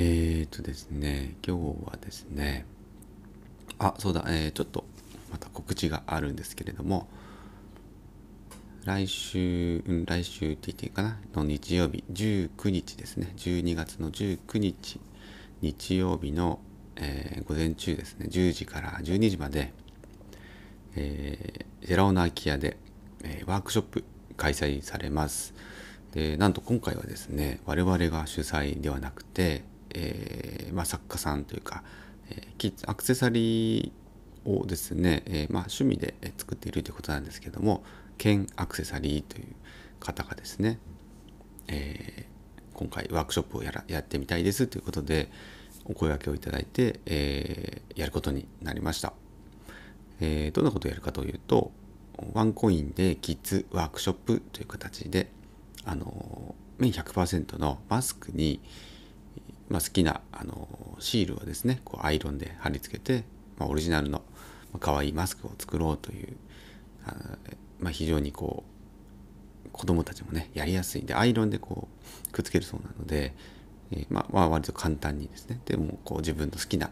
えーとですね今日はですねあそうだ、えー、ちょっとまた告知があるんですけれども来週、来週って言っていいかな？の日曜日19日ですね。12月の19日日曜日の、えー、午前中ですね。10時から12時まで、えー、寺尾の空き家で、えー、ワークショップ開催されます。でなんと今回はですね我々が主催ではなくて、えーまあ、作家さんというか、えー、アクセサリーをですね、えーまあ、趣味で作っているということなんですけどもケンアクセサリーという方がですね、え、今回ワークショップをやらやってみたいですということでお声掛けをいただいて、え、やることになりました、え、どんなことをやるかというとワンコインでキッズワークショップという形であの綿100%のマスクに、まあ、好きなあのシールをですねこうアイロンで貼り付けて、まあ、オリジナルの可愛いマスクを作ろうというあ、まあ、非常にこう子供たちもねやりやすいんでアイロンでこうくっつけるそうなので、えー、まあ、まあ割と簡単にですねでもこう自分の好きな、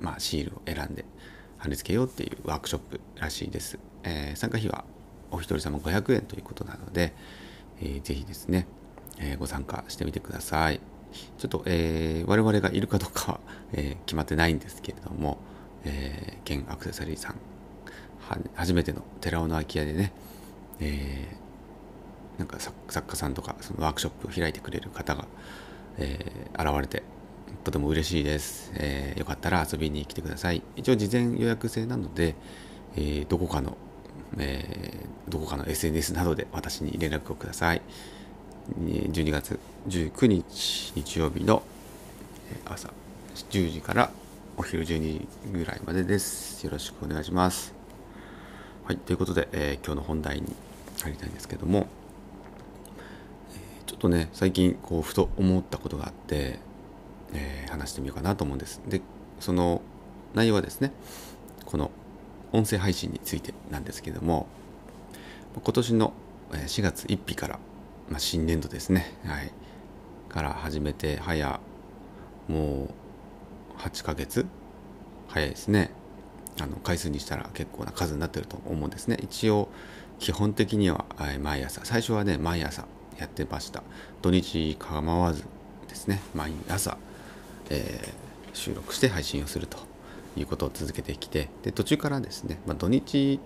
まあ、シールを選んで貼り付けようっていうワークショップらしいです。えー、参加費はお一人様500円ということなので、えー、ぜひですね、えー、ご参加してみてください。ちょっと、えー、我々がいるかどうかは、えー、決まってないんですけれども、えー、現アクセサリーさんは初めての寺尾の空き家でね、えー、なんか作家さんとかそのワークショップを開いてくれる方が、えー、現れてとても嬉しいです、えー、よかったら遊びに来てください。一応事前予約制なので、えー、どこかの、えー、どこかの SNS などで私に連絡をください。12月19日日曜日の朝10時からお昼12時ぐらいまでです。よろしくお願いします。はい、ということで、えー、今日の本題に入りたいんですけども、えー、ちょっとね、最近こうふと思ったことがあって、えー、話してみようかなと思うんです。で、その内容はですね、この音声配信についてなんですけども、今年の4月1日からまあ、新年度ですね、はい、から始めて早もう8ヶ月？早いですね。あの回数にしたら結構な数になってると思うんですね。一応基本的には毎朝。最初はね毎朝やってました。土日構わずですね。毎朝、えー、収録して配信をすると。いうことを続けてきてで途中からですね、まあ、土日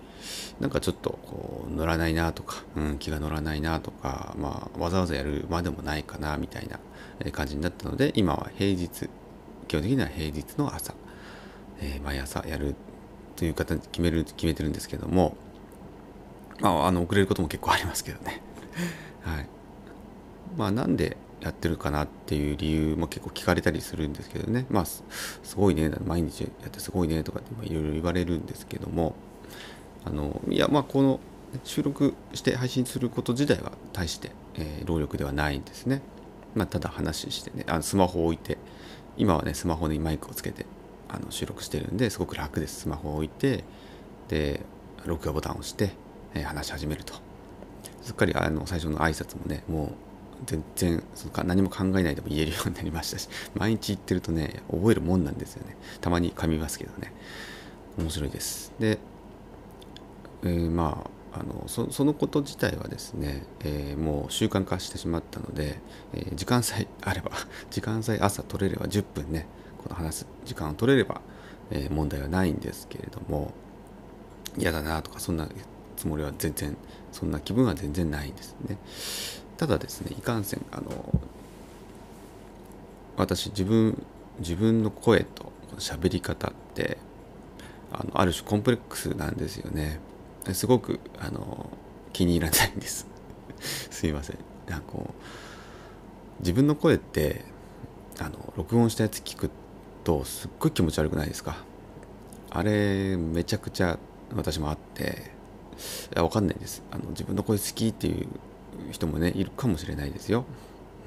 なんかちょっとこう乗らないなとか、うん、気が乗らないなとか、まあ、わざわざやるまでもないかなみたいな感じになったので今は平日基本的には平日の朝、えー、毎朝やるという形決める決めてるんですけどもまああの遅れることも結構ありますけどね。はい。まあなんでやってるかなっていう理由も結構聞かれたりするんですけどね。まあすごいね毎日やってすごいねとかっていろいろ言われるんですけども。あのいやまあこの収録して配信すること自体は大して、えー、労力ではないんですね、まあ、ただ話してねあのスマホを置いて今はねスマホにマイクをつけてあの収録してるんですごく楽です。スマホを置いてで録画ボタンを押して、えー、話し始めると。すっかりあの最初の挨拶もねもう全然その何も考えないでも言えるようになりましたし 毎日言ってるとね覚えるもんなんですよね。たまに噛みますけどね。面白いです。で、えー、まああのそのこと自体はですね、えー、もう習慣化してしまったので、えー、時間さえあれば 時間さえ朝取れれば10分ねこの話す時間を取れれば、え問題はないんですけれども嫌だなとかそんなつもりは全然そんな気分は全然ないんですね。ただですねいかんせんあの私自分自分の声と喋り方ってあのある種コンプレックスなんですよね。すごくあの気に入らないんです。すいません。なんかこう自分の声ってあの録音したやつ聞くとすっごい気持ち悪くないですか？あれめちゃくちゃ私もあっていやわかんないです。あの自分の声好きっていう人もねいるかもしれないですよ。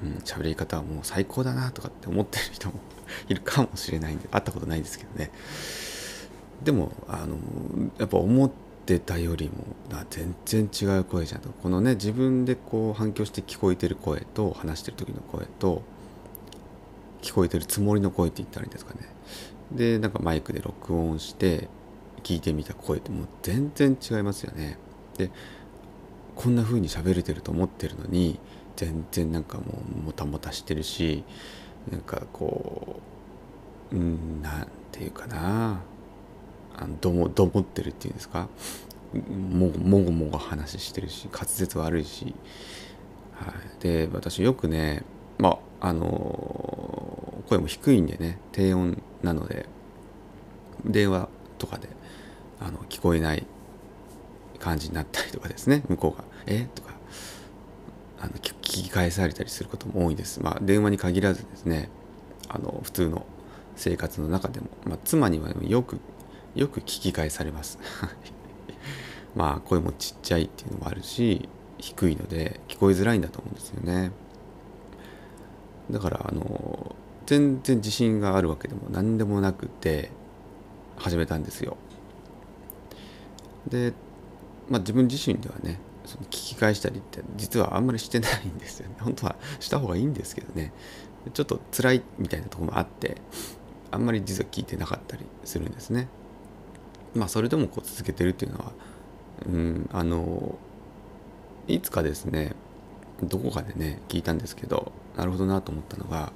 うん、喋り方はもう最高だなとかって思ってる人も いるかもしれないんで会ったことないですけどね。でもあのやっぱ思ってたよりも全然違う声じゃんと。このね自分でこう反響して聞こえてる声と話してる時の声と聞こえてるつもりの声って言ったらいいんですかね。でなんかマイクで録音して聞いてみた声ってもう全然違いますよね。でこんな風に喋れてると思ってるのに全然なんかもうもたもたしてるしなんかこううんなんていうかな。あのどもどもってるっていうんですか。ももごもご話してるし滑舌悪いし、はい、で私よくねまああの声も低いんでね低音なので電話とかであの聞こえない感じになったりとかですね向こうが「え？とかあの聞き返されたりすることも多いです。まあ、電話に限らずですねあの普通の生活の中でも、まあ、妻にはよくよく聞き返されます。まあ声もちっちゃいっていうのもあるし低いので聞こえづらいんだと思うんですよね。だからあの全然自信があるわけでも何でもなくて始めたんですよ。で、まあ、自分自身ではねその聞き返したりって実はあんまりしてないんですよね。本当はした方がいいんですけどね。ちょっと辛いみたいなとこもあってあんまり実は聞いてなかったりするんですね。まあそれでもこう続けてるっていうのはうんあのいつかですねどこかでね聞いたんですけどなるほどなと思ったのが、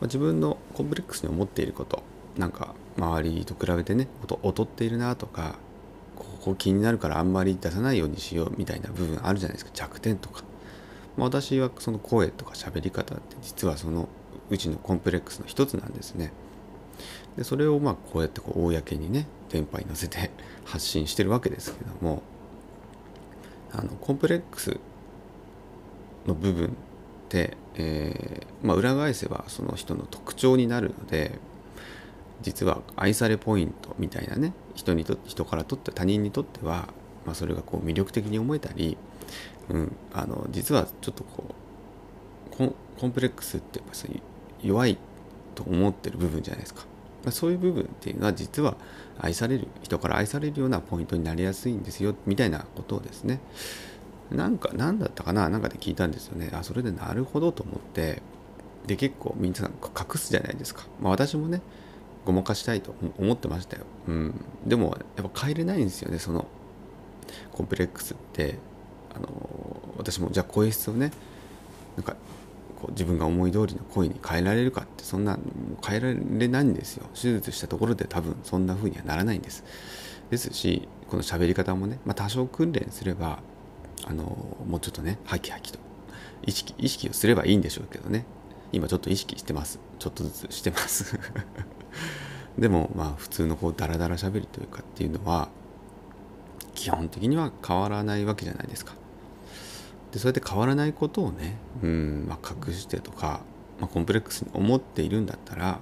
ま、自分のコンプレックスに思っていることなんか周りと比べてね劣っているなとかここ気になるからあんまり出さないようにしようみたいな部分あるじゃないですか。弱点とか、まあ、私はその声とか喋り方って実はそのうちのコンプレックスの一つなんですね。でそれをまあこうやってこう公にね電波に乗せて 発信してるわけですけどもあのコンプレックスの部分って、えーまあ、裏返せばその人の特徴になるので実は愛されポイントみたいなね人にと人からとって他人にとっては、まあ、それがこう魅力的に思えたり、うん、あの実はちょっとこうコンプレックスってやっぱ弱いと思ってる部分じゃないですか、まあ、そういう部分っていうのは実は愛される人から愛されるようなポイントになりやすいんですよみたいなことをですね。なんか何だったかななんかで聞いたんですよね。あそれでなるほどと思って。で結構皆さん隠すじゃないですか、まあ、私もねごまかしたいと思ってましたよ、うん、でもやっぱ変えれないんですよねそのコンプレックスって。あの私もじゃあ声質をねなんかこう自分が思い通りの声に変えられるかってそんな変えられないんですよ。手術したところで多分そんな風にはならないんです。ですしこの喋り方もね、まあ、多少訓練すればあのもうちょっとねハキハキと意識意識をすればいいんでしょうけどね。今ちょっと意識してます。ちょっとずつしてます。でもまあ普通のこうダラダラしゃべりというかっていうのは基本的には変わらないわけじゃないですか。でそうやって変わらないことをね、うんまあ、隠してとか、まあ、コンプレックスに思っているんだったら、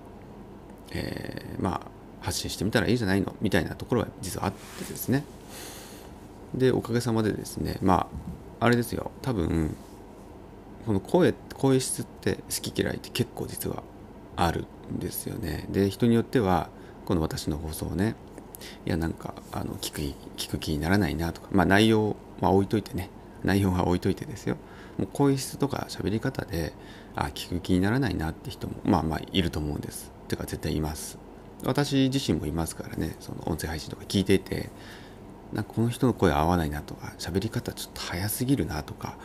えー、まあ発信してみたらいいじゃないの？みたいなところは実はあってですね。でおかげさまでですねまああれですよ。多分この声声質って好き嫌いって結構実はあるんですよね。で人によってはこの私の放送をねいやなんかあの聞く聞く気にならないなとかまあ内容は置いといてね内容は置いといてですよ。もう声質とか喋り方であ聞く気にならないなって人もまあまあいると思うんです。てか絶対います。私自身もいますからねその音声配信とか聞いていてなんかこの人の声合わないなとか喋り方ちょっと早すぎるなとか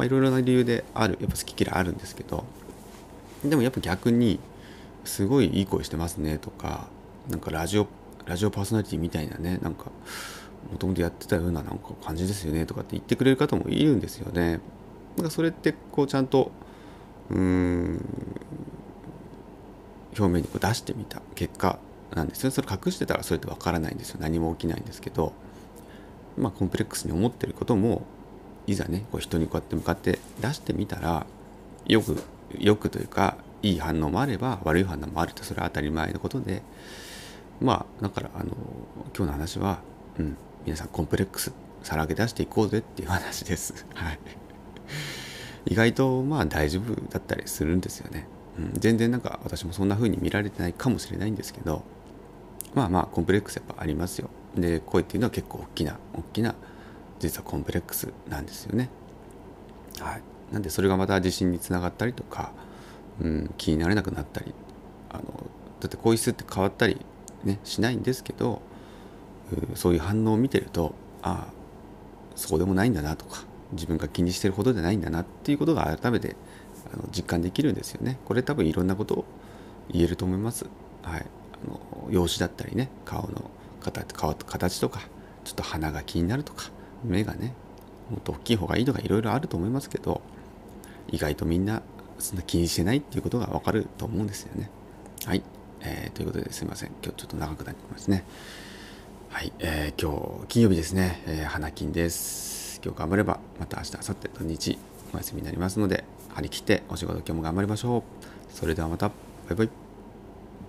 いろいろな理由であるやっぱ好き嫌いあるんですけどでもやっぱ逆にすごいいい声してますねとかなんかラジオラジオパーソナリティみたいなねなんかもともとやってたようななんか感じですよねとかって言ってくれる方もいるんですよね。なんかそれってこうちゃんとうん表面にこう出してみた結果なんですよそれ隠してたらそれってわからないんですよ。何も起きないんですけど。まあコンプレックスに思ってることもいざねこう人にこうやって向かって出してみたらよくよくというかいい反応もあれば悪い反応もあるとそれは当たり前のことでまあだからあの今日の話は、うん、皆さんコンプレックスさらけ出していこうぜっていう話です。はい、意外とまあ大丈夫だったりするんですよね。うん、全然なんか私もそんな風に見られてないかもしれないんですけどまあまあコンプレックスやっぱありますよ。で声っていうのは結構大きな大きな実はコンプレックスなんですよね。はい、なんでそれがまた自信につながったりとか、うん、気になれなくなったりあのだって声質って変わったり、ね、しないんですけどそういう反応を見てるとああそうでもないんだなとか自分が気にしてるほどじゃないんだなっていうことが改めてあの実感できるんですよね。これ多分いろんなことを言えると思います。はい、あの容姿だったりね顔の形顔形とかちょっと鼻が気になるとか目がねもっと大きい方がいいとかいろいろあると思いますけど意外とみんなそんな気にしてないっていうことがわかると思うんですよね。はい、えー、ということですいません今日ちょっと長くなりますね。はい、えー、今日金曜日ですね、えー、花金です。今日頑張ればまた明日明後日土日お休みになりますので張り切ってお仕事今日も頑張りましょう。それではまたバイバイ。